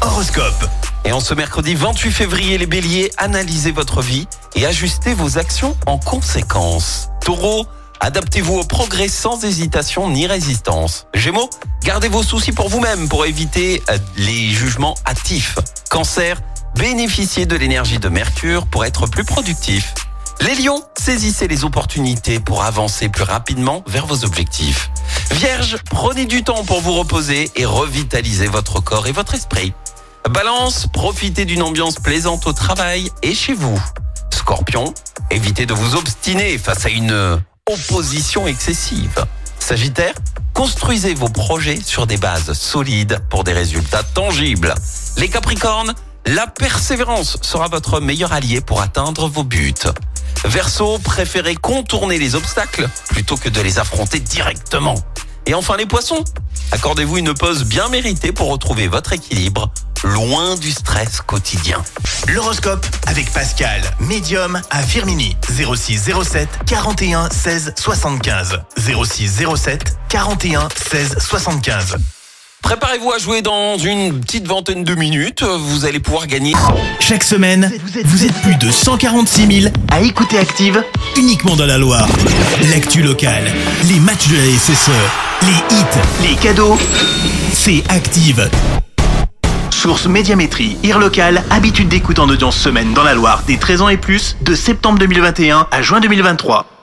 Horoscope. Et en ce mercredi 28 février, les béliers, analysez votre vie et ajustez vos actions en conséquence. Taureau, adaptez-vous au progrès sans hésitation ni résistance. Gémeaux, gardez vos soucis pour vous-même pour éviter euh, les jugements hâtifs. Cancer, bénéficiez de l'énergie de Mercure pour être plus productif. Les lions, saisissez les opportunités pour avancer plus rapidement vers vos objectifs. Vierge, prenez du temps pour vous reposer et revitaliser votre corps et votre esprit. Balance, profitez d'une ambiance plaisante au travail et chez vous. Scorpion, évitez de vous obstiner face à une opposition excessive. Sagittaire, construisez vos projets sur des bases solides pour des résultats tangibles. Les Capricornes, la persévérance sera votre meilleur allié pour atteindre vos buts. Verseau, préférez contourner les obstacles plutôt que de les affronter directement. Et enfin les poissons, accordez-vous une pause bien méritée pour retrouver votre équilibre, loin du stress quotidien. L'horoscope avec Pascal, médium à Firmini. 06 07 41 16 75. 06 07 41 16 75. Préparez-vous à jouer dans une petite vingtaine de minutes, vous allez pouvoir gagner. Chaque semaine, vous êtes plus de 146 000 à écouter Active uniquement dans la Loire. L'actu locale, les matchs de la SSE, les hits, les cadeaux, c'est Active. Source Médiamétrie, IR local, habitude d'écoute en audience semaine dans la Loire des 13 ans et plus, de septembre 2021 à juin 2023.